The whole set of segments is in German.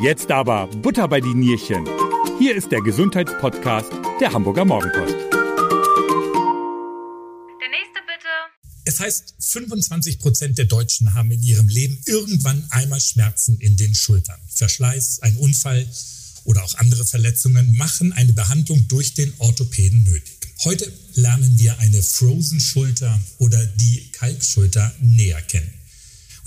Jetzt aber Butter bei die Nierchen. Hier ist der Gesundheitspodcast der Hamburger Morgenpost. Der nächste bitte. Es heißt, 25 Prozent der Deutschen haben in ihrem Leben irgendwann einmal Schmerzen in den Schultern. Verschleiß, ein Unfall oder auch andere Verletzungen machen eine Behandlung durch den Orthopäden nötig. Heute lernen wir eine Frozen-Schulter oder die Kalbschulter näher kennen.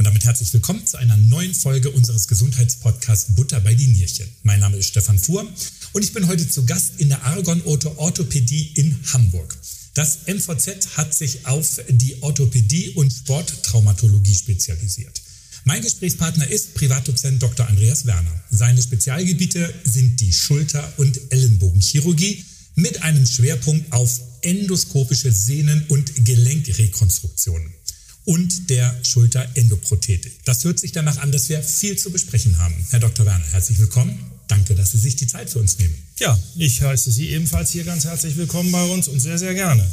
Und damit herzlich willkommen zu einer neuen Folge unseres Gesundheitspodcasts Butter bei die Nierchen. Mein Name ist Stefan Fuhr und ich bin heute zu Gast in der Argon Ortho Orthopädie in Hamburg. Das MVZ hat sich auf die Orthopädie und Sporttraumatologie spezialisiert. Mein Gesprächspartner ist Privatdozent Dr. Andreas Werner. Seine Spezialgebiete sind die Schulter- und Ellenbogenchirurgie mit einem Schwerpunkt auf endoskopische Sehnen- und Gelenkrekonstruktionen und der Schulterendoprothetik. Das hört sich danach an, dass wir viel zu besprechen haben. Herr Dr. Werner, herzlich willkommen. Danke, dass Sie sich die Zeit für uns nehmen. Ja, ich heiße Sie ebenfalls hier ganz herzlich willkommen bei uns und sehr, sehr gerne.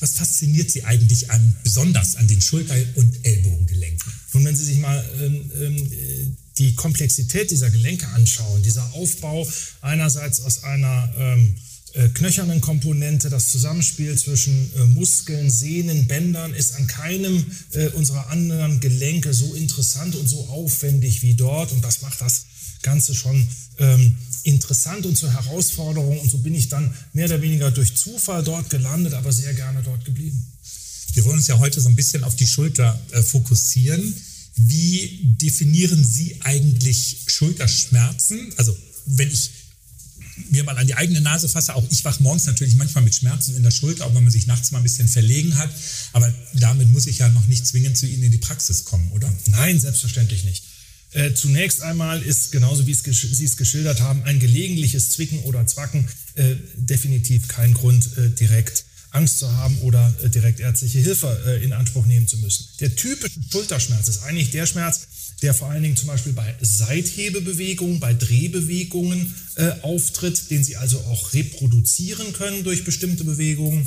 Was fasziniert Sie eigentlich an, besonders an den Schulter- und Ellbogengelenken? Nun, wenn Sie sich mal ähm, ähm, die Komplexität dieser Gelenke anschauen, dieser Aufbau einerseits aus einer ähm, äh, knöchernen Komponente, das Zusammenspiel zwischen äh, Muskeln, Sehnen, Bändern ist an keinem äh, unserer anderen Gelenke so interessant und so aufwendig wie dort. Und das macht das Ganze schon ähm, interessant und zur Herausforderung. Und so bin ich dann mehr oder weniger durch Zufall dort gelandet, aber sehr gerne dort geblieben. Wir wollen uns ja heute so ein bisschen auf die Schulter äh, fokussieren. Wie definieren Sie eigentlich Schulterschmerzen? Also wenn ich mir mal an die eigene Nase fasse, auch ich wache morgens natürlich manchmal mit Schmerzen in der Schulter, auch wenn man sich nachts mal ein bisschen verlegen hat. Aber damit muss ich ja noch nicht zwingend zu Ihnen in die Praxis kommen, oder? Nein, selbstverständlich nicht. Äh, zunächst einmal ist, genauso wie Sie es geschildert haben, ein gelegentliches Zwicken oder Zwacken äh, definitiv kein Grund, äh, direkt Angst zu haben oder äh, direkt ärztliche Hilfe äh, in Anspruch nehmen zu müssen. Der typische Schulterschmerz ist eigentlich der Schmerz, der vor allen Dingen zum Beispiel bei Seithebebewegungen, bei Drehbewegungen äh, auftritt, den Sie also auch reproduzieren können durch bestimmte Bewegungen.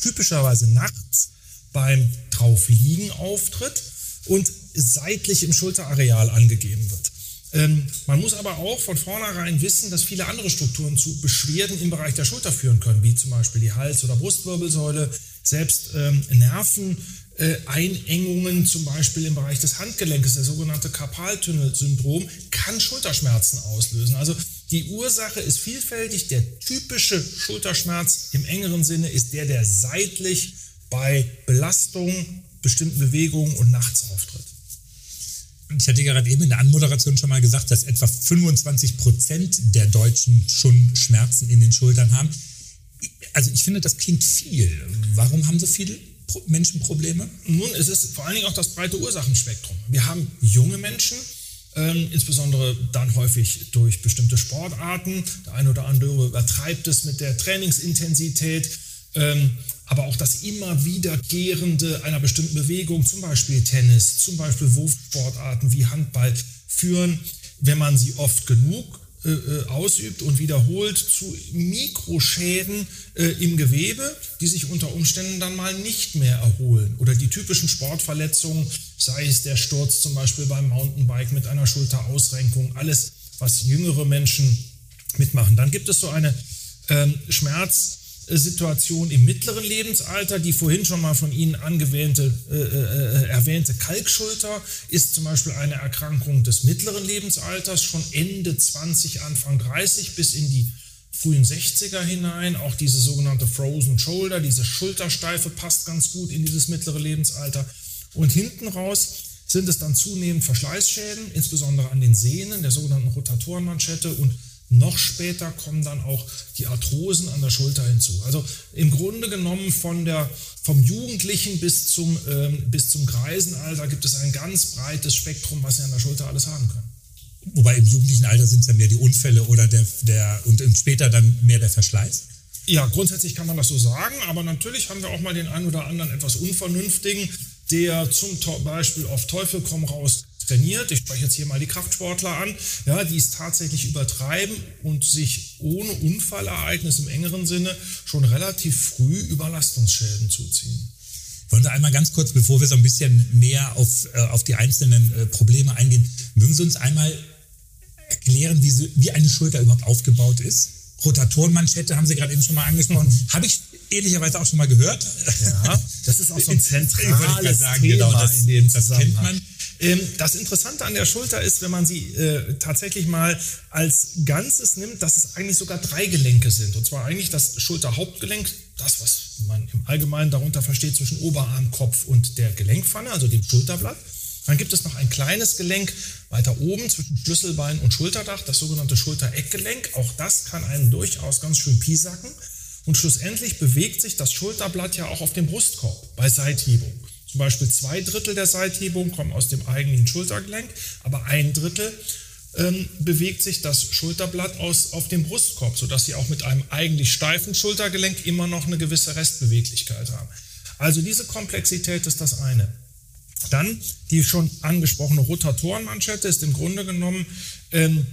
Typischerweise nachts beim Draufliegen auftritt und seitlich im Schulterareal angegeben wird. Ähm, man muss aber auch von vornherein wissen, dass viele andere Strukturen zu Beschwerden im Bereich der Schulter führen können, wie zum Beispiel die Hals- oder Brustwirbelsäule, selbst ähm, Nerven äh, zum Beispiel im Bereich des Handgelenkes, der sogenannte Karpaltunnelsyndrom, kann Schulterschmerzen auslösen. Also die Ursache ist vielfältig. Der typische Schulterschmerz im engeren Sinne ist der, der seitlich bei Belastung, bestimmten Bewegungen und nachts auftritt. Ich hatte gerade eben in der Anmoderation schon mal gesagt, dass etwa 25 Prozent der Deutschen schon Schmerzen in den Schultern haben. Also ich finde, das klingt viel. Warum haben so viele Menschen Probleme? Nun, es ist vor allen Dingen auch das breite Ursachenspektrum. Wir haben junge Menschen, ähm, insbesondere dann häufig durch bestimmte Sportarten. Der eine oder andere übertreibt es mit der Trainingsintensität. Ähm, aber auch das immer wiederkehrende einer bestimmten Bewegung, zum Beispiel Tennis, zum Beispiel Wurfsportarten wie Handball, führen, wenn man sie oft genug äh, äh, ausübt und wiederholt zu Mikroschäden äh, im Gewebe, die sich unter Umständen dann mal nicht mehr erholen. Oder die typischen Sportverletzungen, sei es der Sturz zum Beispiel beim Mountainbike mit einer Schulterausrenkung, alles, was jüngere Menschen mitmachen. Dann gibt es so eine ähm, Schmerz- Situation im mittleren Lebensalter, die vorhin schon mal von Ihnen angewähnte, äh, äh, erwähnte Kalkschulter, ist zum Beispiel eine Erkrankung des mittleren Lebensalters, schon Ende 20, Anfang 30 bis in die frühen 60er hinein. Auch diese sogenannte Frozen Shoulder, diese Schultersteife passt ganz gut in dieses mittlere Lebensalter. Und hinten raus sind es dann zunehmend Verschleißschäden, insbesondere an den Sehnen, der sogenannten Rotatorenmanschette und noch später kommen dann auch die Arthrosen an der Schulter hinzu. Also im Grunde genommen von der, vom Jugendlichen bis zum, ähm, bis zum Greisenalter gibt es ein ganz breites Spektrum, was Sie an der Schulter alles haben können. Wobei im jugendlichen Alter sind es ja mehr die Unfälle oder der, der und später dann mehr der Verschleiß? Ja, grundsätzlich kann man das so sagen, aber natürlich haben wir auch mal den einen oder anderen etwas Unvernünftigen, der zum Beispiel auf Teufel komm raus trainiert, ich spreche jetzt hier mal die Kraftsportler an, ja, die es tatsächlich übertreiben und sich ohne Unfallereignis im engeren Sinne schon relativ früh Überlastungsschäden zuziehen. Wollen wir einmal ganz kurz, bevor wir so ein bisschen mehr auf, äh, auf die einzelnen äh, Probleme eingehen, mögen Sie uns einmal erklären, wie, sie, wie eine Schulter überhaupt aufgebaut ist? Rotatorenmanschette haben Sie gerade eben schon mal angesprochen. Mhm. Habe ich ehrlicherweise auch schon mal gehört. Ja, das ist auch so ein zentrales sagen, Thema genau, das, in dem das kennt man. Ähm, das Interessante an der Schulter ist, wenn man sie äh, tatsächlich mal als Ganzes nimmt, dass es eigentlich sogar drei Gelenke sind. Und zwar eigentlich das Schulterhauptgelenk, das, was man im Allgemeinen darunter versteht zwischen Oberarm, Kopf und der Gelenkpfanne, also dem Schulterblatt. Dann gibt es noch ein kleines Gelenk weiter oben zwischen Schlüsselbein und Schulterdach, das sogenannte Schultereckgelenk. Auch das kann einen durchaus ganz schön piesacken. Und schlussendlich bewegt sich das Schulterblatt ja auch auf dem Brustkorb bei Seithebung. Zum Beispiel zwei Drittel der Seithebung kommen aus dem eigentlichen Schultergelenk, aber ein Drittel ähm, bewegt sich das Schulterblatt aus, auf dem Brustkorb, sodass Sie auch mit einem eigentlich steifen Schultergelenk immer noch eine gewisse Restbeweglichkeit haben. Also diese Komplexität ist das eine. Dann die schon angesprochene Rotatorenmanschette ist im Grunde genommen ähm,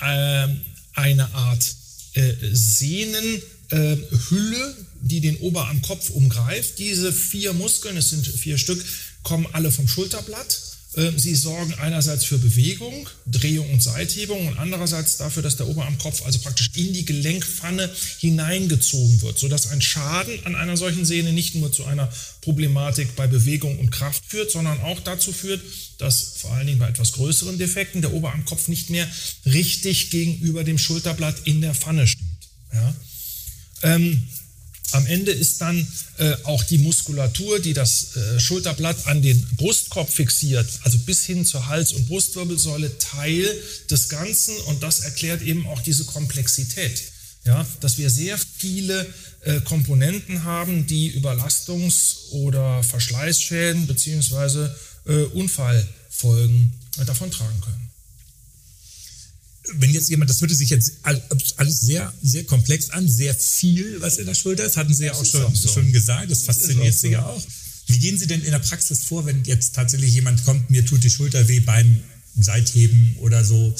äh, eine Art äh, Sehnenhülle, äh, die den Oberarmkopf umgreift. Diese vier Muskeln, es sind vier Stück, kommen alle vom Schulterblatt ähm, sie sorgen einerseits für Bewegung, Drehung und Seithebung und andererseits dafür, dass der Oberarmkopf also praktisch in die Gelenkpfanne hineingezogen wird, sodass ein Schaden an einer solchen Sehne nicht nur zu einer Problematik bei Bewegung und Kraft führt, sondern auch dazu führt, dass vor allen Dingen bei etwas größeren Defekten der Oberarmkopf nicht mehr richtig gegenüber dem Schulterblatt in der Pfanne steht. Ja? Ähm, am Ende ist dann äh, auch die Muskulatur, die das äh, Schulterblatt an den Brustkorb fixiert, also bis hin zur Hals- und Brustwirbelsäule, Teil des Ganzen. Und das erklärt eben auch diese Komplexität. Ja, dass wir sehr viele äh, Komponenten haben, die Überlastungs- oder Verschleißschäden beziehungsweise äh, Unfallfolgen äh, davon tragen können wenn jetzt jemand, das hörte sich jetzt alles sehr, sehr komplex an, sehr viel, was in der Schulter ist, hatten Sie ja auch schon, auch so. schon gesagt, das fasziniert Sie ja auch. Wie gehen Sie denn in der Praxis vor, wenn jetzt tatsächlich jemand kommt, mir tut die Schulter weh beim Seitheben oder so?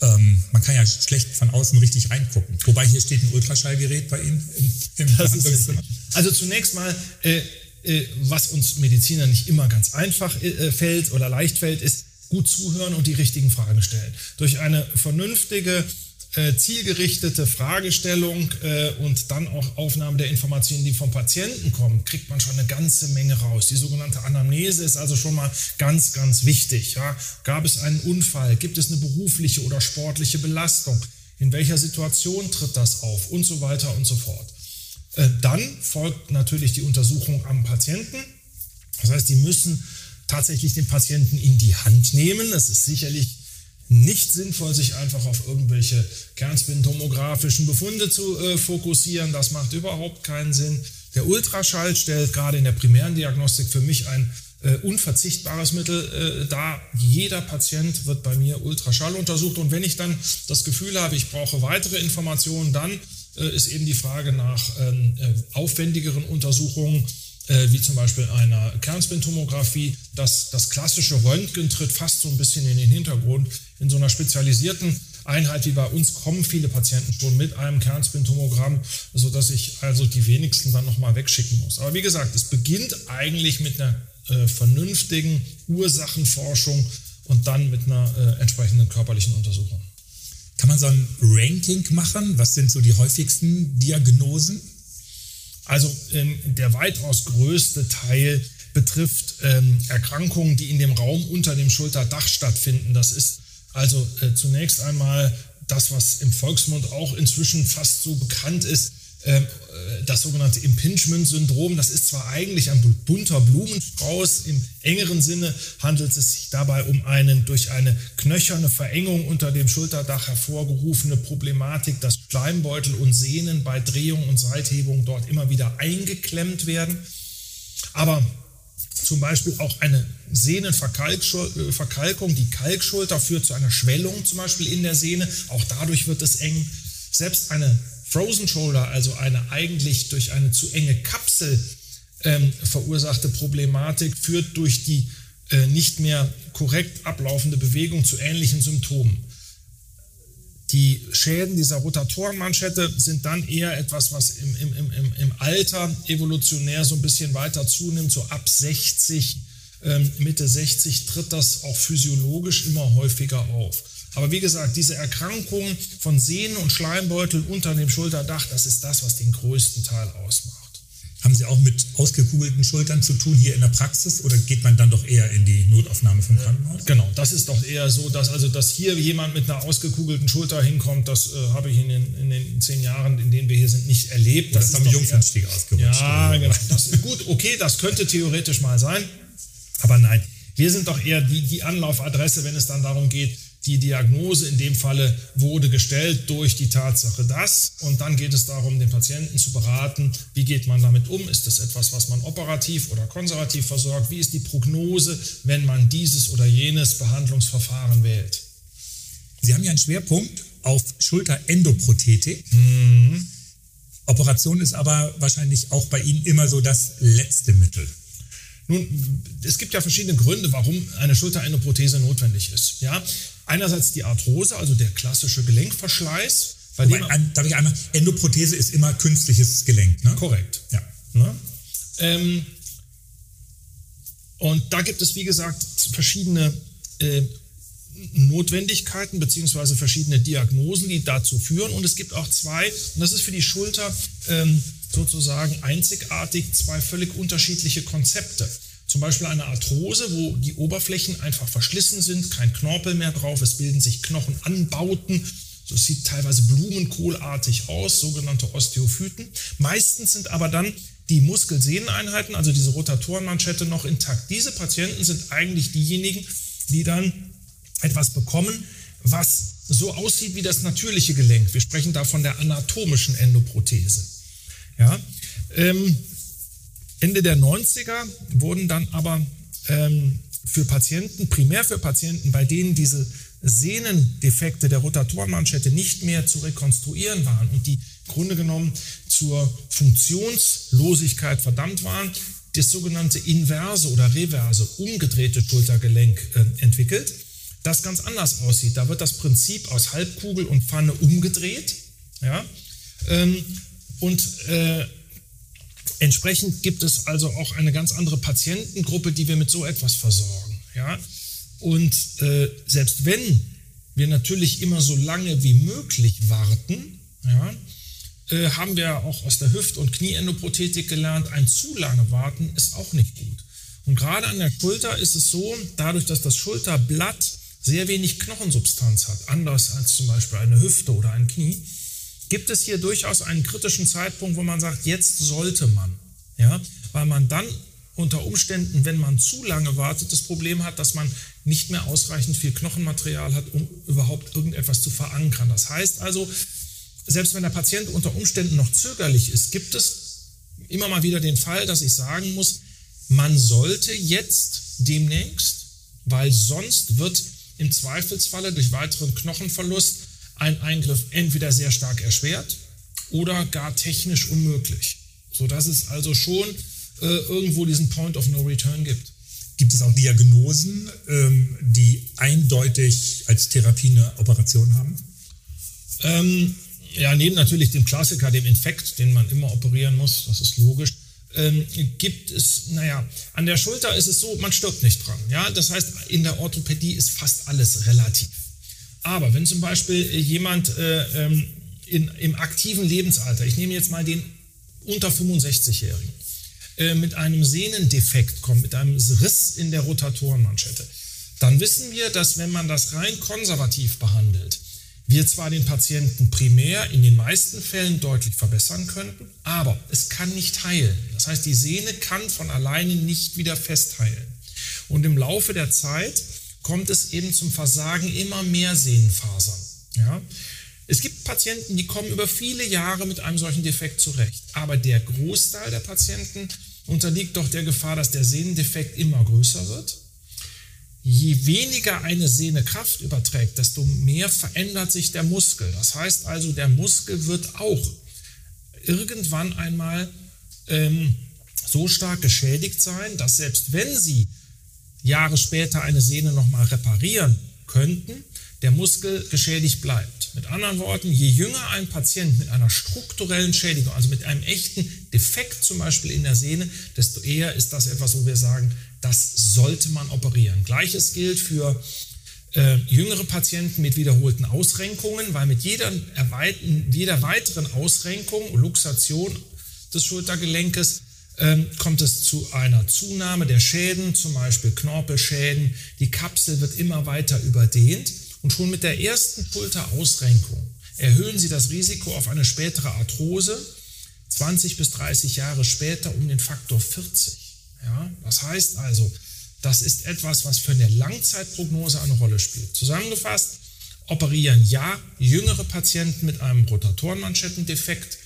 Ähm, man kann ja schlecht von außen richtig reingucken. Wobei hier steht ein Ultraschallgerät bei Ihnen im, im Also zunächst mal, äh, äh, was uns Mediziner nicht immer ganz einfach äh, fällt oder leicht fällt, ist, gut zuhören und die richtigen Fragen stellen. Durch eine vernünftige, äh, zielgerichtete Fragestellung äh, und dann auch Aufnahme der Informationen, die vom Patienten kommen, kriegt man schon eine ganze Menge raus. Die sogenannte Anamnese ist also schon mal ganz, ganz wichtig. Ja? Gab es einen Unfall? Gibt es eine berufliche oder sportliche Belastung? In welcher Situation tritt das auf? Und so weiter und so fort. Äh, dann folgt natürlich die Untersuchung am Patienten. Das heißt, die müssen tatsächlich den Patienten in die Hand nehmen. Es ist sicherlich nicht sinnvoll, sich einfach auf irgendwelche kernspintomografischen Befunde zu äh, fokussieren. Das macht überhaupt keinen Sinn. Der Ultraschall stellt gerade in der primären Diagnostik für mich ein äh, unverzichtbares Mittel äh, dar. Jeder Patient wird bei mir Ultraschall untersucht und wenn ich dann das Gefühl habe, ich brauche weitere Informationen, dann äh, ist eben die Frage nach ähm, äh, aufwendigeren Untersuchungen äh, wie zum Beispiel einer Kernspintomographie. Das, das klassische Röntgen tritt fast so ein bisschen in den Hintergrund. In so einer spezialisierten Einheit wie bei uns kommen viele Patienten schon mit einem Kernspintomogramm, sodass ich also die wenigsten dann nochmal wegschicken muss. Aber wie gesagt, es beginnt eigentlich mit einer äh, vernünftigen Ursachenforschung und dann mit einer äh, entsprechenden körperlichen Untersuchung. Kann man so ein Ranking machen? Was sind so die häufigsten Diagnosen? Also ähm, der weitaus größte Teil betrifft ähm, Erkrankungen, die in dem Raum unter dem Schulterdach stattfinden. Das ist also äh, zunächst einmal das, was im Volksmund auch inzwischen fast so bekannt ist, das sogenannte Impingement-Syndrom. Das ist zwar eigentlich ein bunter Blumenstrauß, im engeren Sinne handelt es sich dabei um einen durch eine knöcherne Verengung unter dem Schulterdach hervorgerufene Problematik, dass Schleimbeutel und Sehnen bei Drehung und Seithebung dort immer wieder eingeklemmt werden. Aber zum Beispiel auch eine Sehnenverkalkung, äh, die Kalkschulter führt zu einer Schwellung zum Beispiel in der Sehne, auch dadurch wird es eng. Selbst eine Frozen Shoulder, also eine eigentlich durch eine zu enge Kapsel ähm, verursachte Problematik, führt durch die äh, nicht mehr korrekt ablaufende Bewegung zu ähnlichen Symptomen. Die Schäden dieser Rotatorenmanschette sind dann eher etwas, was im, im, im, im Alter evolutionär so ein bisschen weiter zunimmt, so ab 60, ähm, Mitte 60 tritt das auch physiologisch immer häufiger auf. Aber wie gesagt, diese Erkrankung von Sehnen und Schleimbeutel unter dem Schulterdach, das ist das, was den größten Teil ausmacht. Haben Sie auch mit ausgekugelten Schultern zu tun hier in der Praxis oder geht man dann doch eher in die Notaufnahme vom Krankenhaus? Genau, das ist doch eher so, dass also dass hier jemand mit einer ausgekugelten Schulter hinkommt, das äh, habe ich in den, in den zehn Jahren, in denen wir hier sind, nicht erlebt. Das, das ist am Jungfernstieg ausgerutscht. Ja, genau. Das, gut, okay, das könnte theoretisch mal sein, aber nein. Wir sind doch eher die, die Anlaufadresse, wenn es dann darum geht, die Diagnose in dem Falle wurde gestellt durch die Tatsache das und dann geht es darum, den Patienten zu beraten, wie geht man damit um, ist das etwas, was man operativ oder konservativ versorgt, wie ist die Prognose, wenn man dieses oder jenes Behandlungsverfahren wählt. Sie haben ja einen Schwerpunkt auf Schulterendoprothetik. Mhm. Operation ist aber wahrscheinlich auch bei Ihnen immer so das letzte Mittel. Nun, es gibt ja verschiedene Gründe, warum eine Schulterendoprothese notwendig ist. Ja, einerseits die Arthrose, also der klassische Gelenkverschleiß. Bei Wobei, dem, darf ich einmal, Endoprothese ist immer künstliches Gelenk, ne? Korrekt. Ja. Ne? Ähm, und da gibt es, wie gesagt, verschiedene äh, Notwendigkeiten beziehungsweise verschiedene Diagnosen, die dazu führen. Und es gibt auch zwei, und das ist für die Schulter ähm, sozusagen einzigartig, zwei völlig unterschiedliche Konzepte. Zum Beispiel eine Arthrose, wo die Oberflächen einfach verschlissen sind, kein Knorpel mehr drauf, es bilden sich Knochenanbauten. Das sieht teilweise blumenkohlartig aus, sogenannte Osteophyten. Meistens sind aber dann die Muskelsehneneinheiten, also diese Rotatorenmanschette, noch intakt. Diese Patienten sind eigentlich diejenigen, die dann etwas bekommen, was so aussieht wie das natürliche Gelenk. Wir sprechen da von der anatomischen Endoprothese. Ja, ähm, Ende der 90er wurden dann aber ähm, für Patienten, primär für Patienten, bei denen diese Sehnendefekte der Rotatorenmanschette nicht mehr zu rekonstruieren waren und die im Grunde genommen zur Funktionslosigkeit verdammt waren, das sogenannte inverse oder reverse, umgedrehte Schultergelenk äh, entwickelt, das ganz anders aussieht. Da wird das Prinzip aus Halbkugel und Pfanne umgedreht. Ja? Ähm, und äh, Entsprechend gibt es also auch eine ganz andere Patientengruppe, die wir mit so etwas versorgen. Ja? Und äh, selbst wenn wir natürlich immer so lange wie möglich warten, ja, äh, haben wir auch aus der Hüft- und Knieendoprothetik gelernt, ein zu lange Warten ist auch nicht gut. Und gerade an der Schulter ist es so, dadurch, dass das Schulterblatt sehr wenig Knochensubstanz hat, anders als zum Beispiel eine Hüfte oder ein Knie, gibt es hier durchaus einen kritischen Zeitpunkt, wo man sagt, jetzt sollte man. Ja, weil man dann unter Umständen, wenn man zu lange wartet, das Problem hat, dass man nicht mehr ausreichend viel Knochenmaterial hat, um überhaupt irgendetwas zu verankern. Das heißt also, selbst wenn der Patient unter Umständen noch zögerlich ist, gibt es immer mal wieder den Fall, dass ich sagen muss, man sollte jetzt demnächst, weil sonst wird im Zweifelsfalle durch weiteren Knochenverlust ein Eingriff entweder sehr stark erschwert oder gar technisch unmöglich. Sodass es also schon äh, irgendwo diesen Point of No Return gibt. Gibt es auch Diagnosen, ähm, die eindeutig als Therapie eine Operation haben? Ähm, ja, neben natürlich dem Klassiker, dem Infekt, den man immer operieren muss, das ist logisch, ähm, gibt es, naja, an der Schulter ist es so, man stirbt nicht dran. Ja? Das heißt, in der Orthopädie ist fast alles relativ. Aber wenn zum Beispiel äh, jemand äh, ähm, in, im aktiven Lebensalter, ich nehme jetzt mal den unter 65-Jährigen, äh, mit einem Sehnendefekt kommt, mit einem Riss in der Rotatorenmanschette, dann wissen wir, dass wenn man das rein konservativ behandelt, wir zwar den Patienten primär in den meisten Fällen deutlich verbessern könnten, aber es kann nicht heilen. Das heißt, die Sehne kann von alleine nicht wieder festheilen. Und im Laufe der Zeit kommt es eben zum Versagen immer mehr Sehnenfasern. Ja? Es gibt Patienten, die kommen über viele Jahre mit einem solchen Defekt zurecht. Aber der Großteil der Patienten unterliegt doch der Gefahr, dass der Sehnendefekt immer größer wird. Je weniger eine Sehne Kraft überträgt, desto mehr verändert sich der Muskel. Das heißt also, der Muskel wird auch irgendwann einmal ähm, so stark geschädigt sein, dass selbst wenn Sie Jahre später eine Sehne nochmal reparieren könnten, der Muskel geschädigt bleibt. Mit anderen Worten, je jünger ein Patient mit einer strukturellen Schädigung, also mit einem echten Defekt zum Beispiel in der Sehne, desto eher ist das etwas, wo wir sagen, das sollte man operieren. Gleiches gilt für äh, jüngere Patienten mit wiederholten Ausrenkungen, weil mit jeder, jeder weiteren Ausrenkung, Luxation des Schultergelenkes, ähm, kommt es zu einer Zunahme der Schäden, zum Beispiel Knorpelschäden. Die Kapsel wird immer weiter überdehnt und schon mit der ersten Schulterausrenkung erhöhen Sie das Risiko auf eine spätere Arthrose 20 bis 30 Jahre später um den Faktor 40. Ja, das heißt also, das ist etwas, was für eine Langzeitprognose eine Rolle spielt. Zusammengefasst, operieren ja jüngere Patienten mit einem Rotatorenmanschettendefekt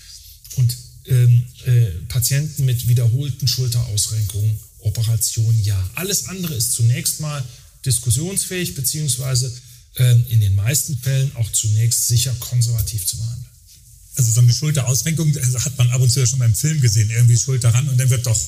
und ähm, äh, Patienten mit wiederholten Schulterausrenkungen, Operation ja. Alles andere ist zunächst mal diskussionsfähig, beziehungsweise äh, in den meisten Fällen auch zunächst sicher konservativ zu behandeln. Also so eine Schulterausrenkung hat man ab und zu ja schon beim Film gesehen, irgendwie Schulter ran und dann wird doch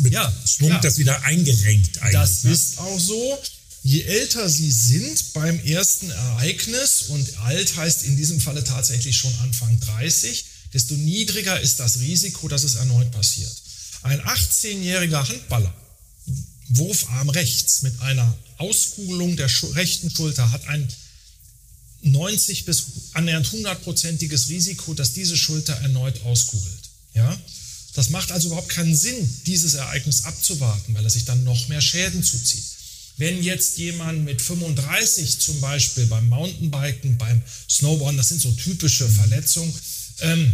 mit ja, Schwung klar. das wieder eingerenkt eigentlich. Das ne? ist auch so. Je älter sie sind beim ersten Ereignis, und alt heißt in diesem Falle tatsächlich schon Anfang 30, desto niedriger ist das Risiko, dass es erneut passiert. Ein 18-jähriger Handballer, Wurfarm rechts mit einer Auskugelung der rechten Schulter, hat ein 90 bis annähernd 100-prozentiges Risiko, dass diese Schulter erneut auskugelt. Ja? Das macht also überhaupt keinen Sinn, dieses Ereignis abzuwarten, weil er sich dann noch mehr Schäden zuzieht. Wenn jetzt jemand mit 35 zum Beispiel beim Mountainbiken, beim Snowboarden, das sind so typische Verletzungen, ähm,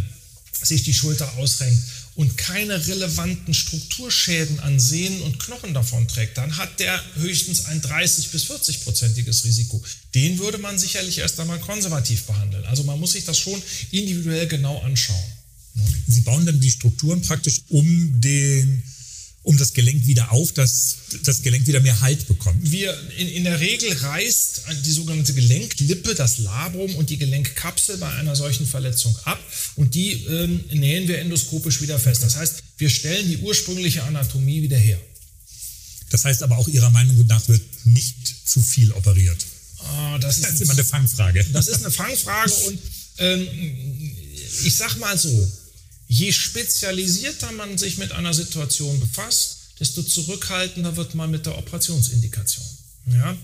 sich die Schulter ausrenkt und keine relevanten Strukturschäden an Sehnen und Knochen davon trägt, dann hat der höchstens ein 30 bis 40 prozentiges Risiko. Den würde man sicherlich erst einmal konservativ behandeln. Also man muss sich das schon individuell genau anschauen. Sie bauen dann die Strukturen praktisch um den um das Gelenk wieder auf, dass das Gelenk wieder mehr Halt bekommt. Wir, in, in der Regel reißt die sogenannte Gelenklippe, das Labrum und die Gelenkkapsel bei einer solchen Verletzung ab und die ähm, nähen wir endoskopisch wieder fest. Das heißt, wir stellen die ursprüngliche Anatomie wieder her. Das heißt aber auch Ihrer Meinung nach wird nicht zu viel operiert. Ah, das, ist das ist immer eine Fangfrage. Das ist eine Fangfrage und ähm, ich sag mal so, Je spezialisierter man sich mit einer Situation befasst, desto zurückhaltender wird man mit der Operationsindikation. Ja?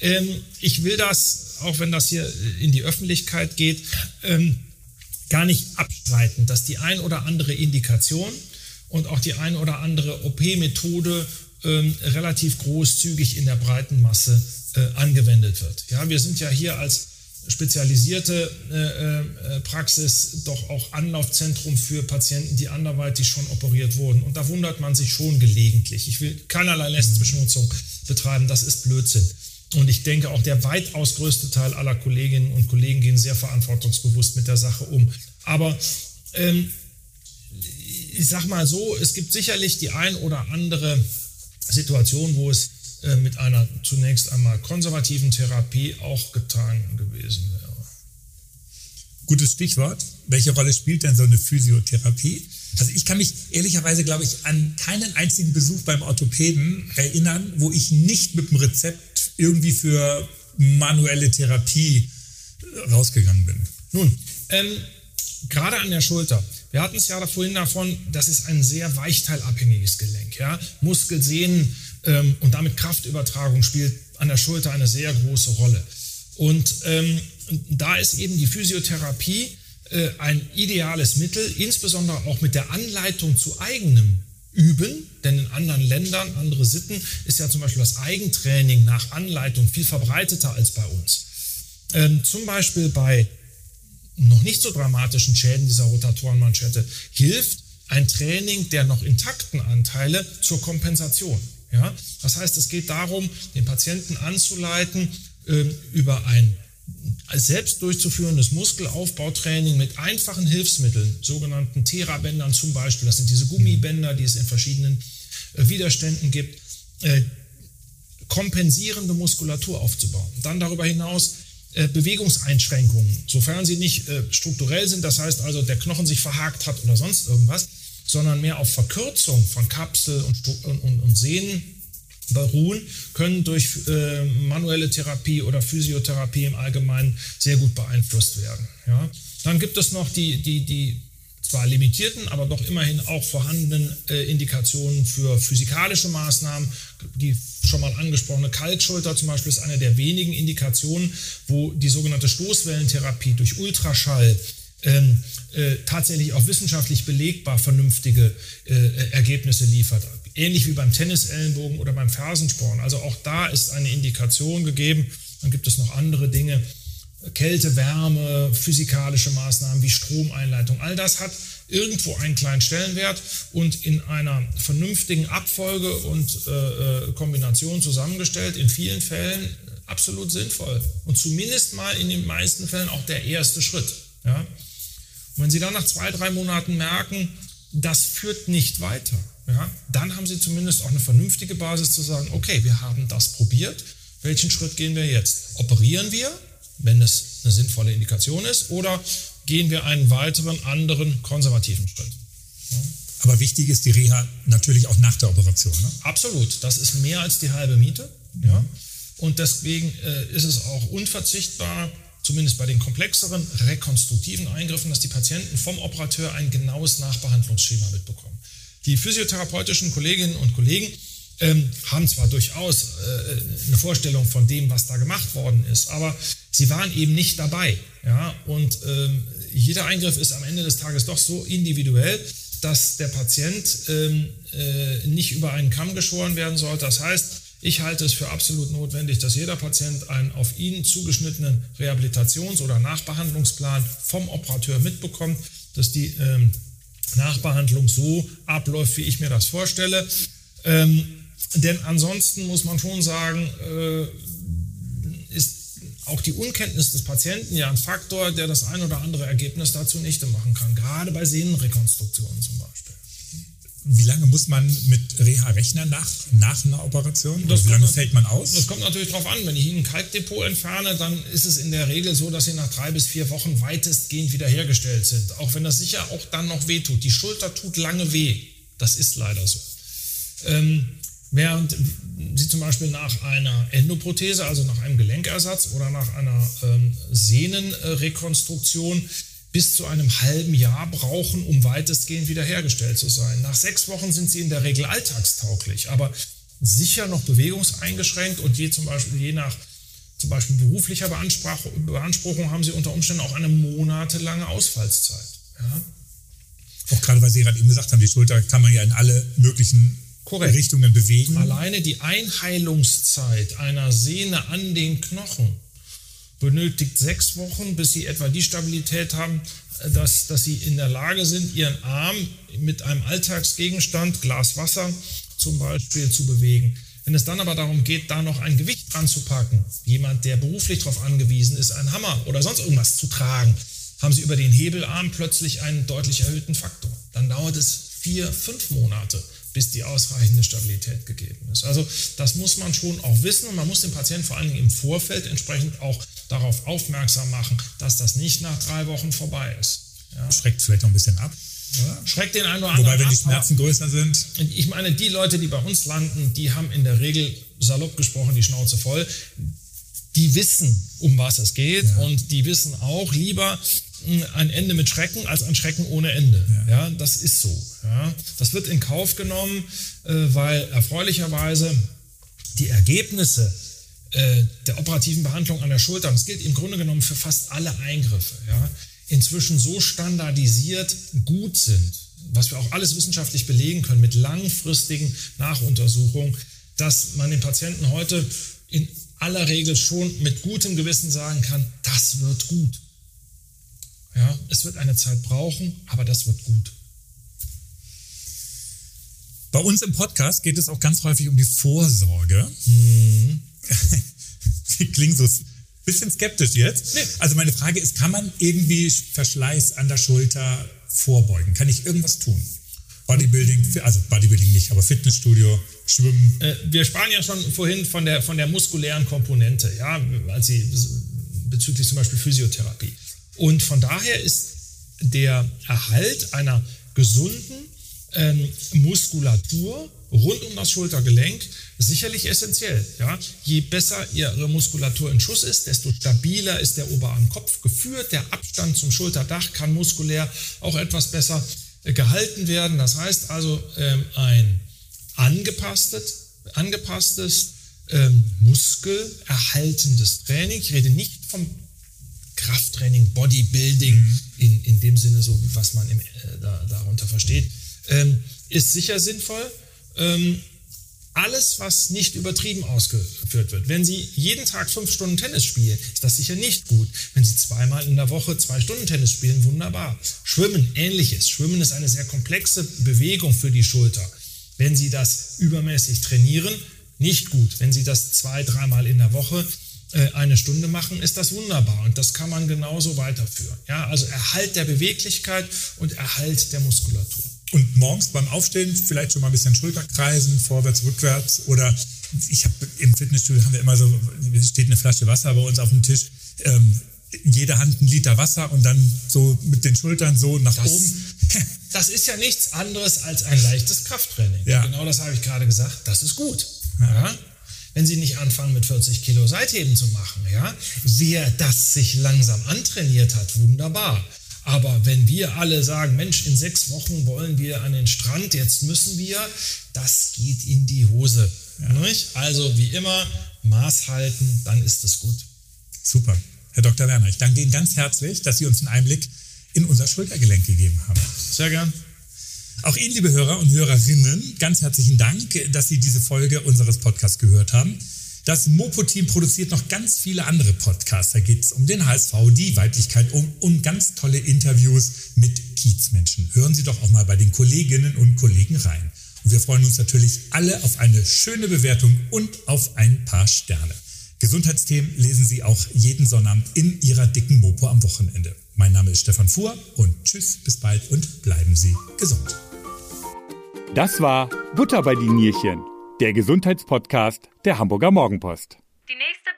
Ähm, ich will das, auch wenn das hier in die Öffentlichkeit geht, ähm, gar nicht abstreiten, dass die ein oder andere Indikation und auch die ein oder andere OP-Methode ähm, relativ großzügig in der breiten Masse äh, angewendet wird. Ja, wir sind ja hier als spezialisierte äh, äh, Praxis doch auch Anlaufzentrum für Patienten, die anderweitig schon operiert wurden. Und da wundert man sich schon gelegentlich. Ich will keinerlei Lästbeschmutzung betreiben, das ist Blödsinn. Und ich denke, auch der weitaus größte Teil aller Kolleginnen und Kollegen gehen sehr verantwortungsbewusst mit der Sache um. Aber ähm, ich sage mal so, es gibt sicherlich die ein oder andere Situation, wo es mit einer zunächst einmal konservativen Therapie auch getan gewesen wäre. Gutes Stichwort. Welche Rolle spielt denn so eine Physiotherapie? Also ich kann mich ehrlicherweise, glaube ich, an keinen einzigen Besuch beim Orthopäden erinnern, wo ich nicht mit dem Rezept irgendwie für manuelle Therapie rausgegangen bin. Nun, ähm, gerade an der Schulter. Wir hatten es ja vorhin davon, das ist ein sehr weichteilabhängiges Gelenk. Ja? Muskel, Sehnen, ähm, und damit Kraftübertragung spielt an der Schulter eine sehr große Rolle. Und ähm, da ist eben die Physiotherapie äh, ein ideales Mittel, insbesondere auch mit der Anleitung zu eigenem Üben, denn in anderen Ländern, andere Sitten, ist ja zum Beispiel das Eigentraining nach Anleitung viel verbreiteter als bei uns. Ähm, zum Beispiel bei noch nicht so dramatischen Schäden dieser Rotatorenmanschette hilft ein Training der noch intakten Anteile zur Kompensation. Ja? Das heißt, es geht darum, den Patienten anzuleiten, äh, über ein selbst durchzuführendes Muskelaufbautraining mit einfachen Hilfsmitteln, sogenannten Therabändern zum Beispiel, das sind diese Gummibänder, die es in verschiedenen äh, Widerständen gibt, äh, kompensierende Muskulatur aufzubauen. Dann darüber hinaus äh, Bewegungseinschränkungen, sofern sie nicht äh, strukturell sind, das heißt also der Knochen sich verhakt hat oder sonst irgendwas, sondern mehr auf Verkürzung von Kapsel und, und, und Sehnen beruhen, können durch äh, manuelle Therapie oder Physiotherapie im Allgemeinen sehr gut beeinflusst werden. Ja. Dann gibt es noch die, die, die zwar limitierten, aber doch immerhin auch vorhandenen äh, Indikationen für physikalische Maßnahmen. Die schon mal angesprochene Kalkschulter zum Beispiel ist eine der wenigen Indikationen, wo die sogenannte Stoßwellentherapie durch Ultraschall ähm, äh, tatsächlich auch wissenschaftlich belegbar vernünftige äh, Ergebnisse liefert. Ähnlich wie beim Tennisellenbogen oder beim Fersensporn. Also auch da ist eine Indikation gegeben. Dann gibt es noch andere Dinge. Kälte, Wärme, physikalische Maßnahmen wie Stromeinleitung. All das hat irgendwo einen kleinen Stellenwert und in einer vernünftigen Abfolge und äh, äh Kombination zusammengestellt, in vielen Fällen absolut sinnvoll. Und zumindest mal in den meisten Fällen auch der erste Schritt. Ja? Und wenn Sie dann nach zwei, drei Monaten merken, das führt nicht weiter, ja, dann haben Sie zumindest auch eine vernünftige Basis zu sagen, okay, wir haben das probiert, welchen Schritt gehen wir jetzt? Operieren wir, wenn es eine sinnvolle Indikation ist, oder gehen wir einen weiteren, anderen, konservativen Schritt? Ja. Aber wichtig ist die Reha natürlich auch nach der Operation. Ne? Absolut, das ist mehr als die halbe Miete. Mhm. Ja. Und deswegen äh, ist es auch unverzichtbar, zumindest bei den komplexeren rekonstruktiven Eingriffen, dass die Patienten vom Operateur ein genaues Nachbehandlungsschema mitbekommen. Die physiotherapeutischen Kolleginnen und Kollegen ähm, haben zwar durchaus äh, eine Vorstellung von dem, was da gemacht worden ist, aber sie waren eben nicht dabei. Ja? Und ähm, jeder Eingriff ist am Ende des Tages doch so individuell, dass der Patient ähm, äh, nicht über einen Kamm geschoren werden sollte. Das heißt, ich halte es für absolut notwendig, dass jeder Patient einen auf ihn zugeschnittenen Rehabilitations- oder Nachbehandlungsplan vom Operateur mitbekommt, dass die ähm, Nachbehandlung so abläuft, wie ich mir das vorstelle. Ähm, denn ansonsten muss man schon sagen, äh, ist auch die Unkenntnis des Patienten ja ein Faktor, der das ein oder andere Ergebnis dazu nicht machen kann, gerade bei Sehnenrekonstruktionen zum Beispiel. Wie lange muss man mit Reha rechnen nach, nach einer Operation? Das wie lange fällt man aus? Das kommt natürlich darauf an. Wenn ich Ihnen ein Kalkdepot entferne, dann ist es in der Regel so, dass Sie nach drei bis vier Wochen weitestgehend wiederhergestellt sind. Auch wenn das sicher auch dann noch weh tut. Die Schulter tut lange weh. Das ist leider so. Ähm, während Sie zum Beispiel nach einer Endoprothese, also nach einem Gelenkersatz oder nach einer ähm, Sehnenrekonstruktion bis zu einem halben Jahr brauchen, um weitestgehend wiederhergestellt zu sein. Nach sechs Wochen sind sie in der Regel alltagstauglich, aber sicher noch bewegungseingeschränkt und je, zum Beispiel, je nach zum Beispiel beruflicher Beanspruchung haben sie unter Umständen auch eine monatelange Ausfallszeit. Ja? Auch gerade, weil Sie gerade eben gesagt haben, die Schulter kann man ja in alle möglichen Korrekt. Richtungen bewegen. Alleine die Einheilungszeit einer Sehne an den Knochen benötigt sechs Wochen, bis sie etwa die Stabilität haben, dass, dass sie in der Lage sind, ihren Arm mit einem Alltagsgegenstand, Glas Wasser zum Beispiel, zu bewegen. Wenn es dann aber darum geht, da noch ein Gewicht dran zu packen, jemand, der beruflich darauf angewiesen ist, einen Hammer oder sonst irgendwas zu tragen, haben sie über den Hebelarm plötzlich einen deutlich erhöhten Faktor. Dann dauert es vier, fünf Monate, bis die ausreichende Stabilität gegeben ist. Also das muss man schon auch wissen und man muss den Patienten vor allen Dingen im Vorfeld entsprechend auch darauf aufmerksam machen, dass das nicht nach drei Wochen vorbei ist. Ja. Schreckt vielleicht noch ein bisschen ab. Ja. Schreckt den einen oder anderen Wobei, wenn die Schmerzen größer sind. Ich meine, die Leute, die bei uns landen, die haben in der Regel, salopp gesprochen, die Schnauze voll. Die wissen, um was es geht ja. und die wissen auch lieber, ein Ende mit Schrecken als ein Schrecken ohne Ende. Ja, ja das ist so. Ja. Das wird in Kauf genommen, äh, weil erfreulicherweise die Ergebnisse äh, der operativen Behandlung an der Schulter, das gilt im Grunde genommen für fast alle Eingriffe, ja, inzwischen so standardisiert gut sind, was wir auch alles wissenschaftlich belegen können mit langfristigen Nachuntersuchungen, dass man den Patienten heute in aller Regel schon mit gutem Gewissen sagen kann, das wird gut. Ja, es wird eine Zeit brauchen, aber das wird gut. Bei uns im Podcast geht es auch ganz häufig um die Vorsorge. Mhm. Klingt so ein bisschen skeptisch jetzt. Nee. Also meine Frage ist, kann man irgendwie Verschleiß an der Schulter vorbeugen? Kann ich irgendwas tun? Bodybuilding, also Bodybuilding nicht, aber Fitnessstudio, Schwimmen. Äh, wir sprachen ja schon vorhin von der, von der muskulären Komponente, ja, als Sie bezüglich zum Beispiel Physiotherapie. Und von daher ist der Erhalt einer gesunden ähm, Muskulatur rund um das Schultergelenk sicherlich essentiell. Ja? Je besser Ihre Muskulatur in Schuss ist, desto stabiler ist der Oberarmkopf geführt. Der Abstand zum Schulterdach kann muskulär auch etwas besser äh, gehalten werden. Das heißt also ähm, ein angepasstes, angepasstes ähm, muskelerhaltendes Training. Ich rede nicht vom Krafttraining, Bodybuilding mhm. in, in dem Sinne, so was man im, äh, da, darunter versteht, ähm, ist sicher sinnvoll. Ähm, alles, was nicht übertrieben ausgeführt wird. Wenn Sie jeden Tag fünf Stunden Tennis spielen, ist das sicher nicht gut. Wenn Sie zweimal in der Woche zwei Stunden Tennis spielen, wunderbar. Schwimmen, ähnliches. Schwimmen ist eine sehr komplexe Bewegung für die Schulter. Wenn Sie das übermäßig trainieren, nicht gut. Wenn Sie das zwei, dreimal in der Woche eine Stunde machen, ist das wunderbar und das kann man genauso weiterführen. Ja, also Erhalt der Beweglichkeit und Erhalt der Muskulatur. Und morgens beim Aufstehen vielleicht schon mal ein bisschen Schulterkreisen, vorwärts, rückwärts oder ich habe im Fitnessstudio haben wir immer so, steht eine Flasche Wasser bei uns auf dem Tisch. Ähm, jede Hand ein Liter Wasser und dann so mit den Schultern so nach das, oben. Das ist ja nichts anderes als ein leichtes Krafttraining. Ja. Genau das habe ich gerade gesagt. Das ist gut. Ja. Wenn Sie nicht anfangen, mit 40 Kilo Seitheben zu machen, ja, wer das sich langsam antrainiert hat, wunderbar. Aber wenn wir alle sagen, Mensch, in sechs Wochen wollen wir an den Strand, jetzt müssen wir, das geht in die Hose. Ja. Also wie immer, Maß halten, dann ist es gut. Super. Herr Dr. Werner, ich danke Ihnen ganz herzlich, dass Sie uns einen Einblick in unser Schultergelenk gegeben haben. Sehr gern. Auch Ihnen, liebe Hörer und Hörerinnen, ganz herzlichen Dank, dass Sie diese Folge unseres Podcasts gehört haben. Das Mopo-Team produziert noch ganz viele andere Podcasts. Da geht es um den HSV, die Weiblichkeit, um, um ganz tolle Interviews mit Kiezmenschen. Hören Sie doch auch mal bei den Kolleginnen und Kollegen rein. Und wir freuen uns natürlich alle auf eine schöne Bewertung und auf ein paar Sterne. Gesundheitsthemen lesen Sie auch jeden Sonnabend in Ihrer dicken Mopo am Wochenende. Mein Name ist Stefan Fuhr und tschüss, bis bald und bleiben Sie gesund. Das war Butter bei die Nierchen, der Gesundheitspodcast der Hamburger Morgenpost. Die nächste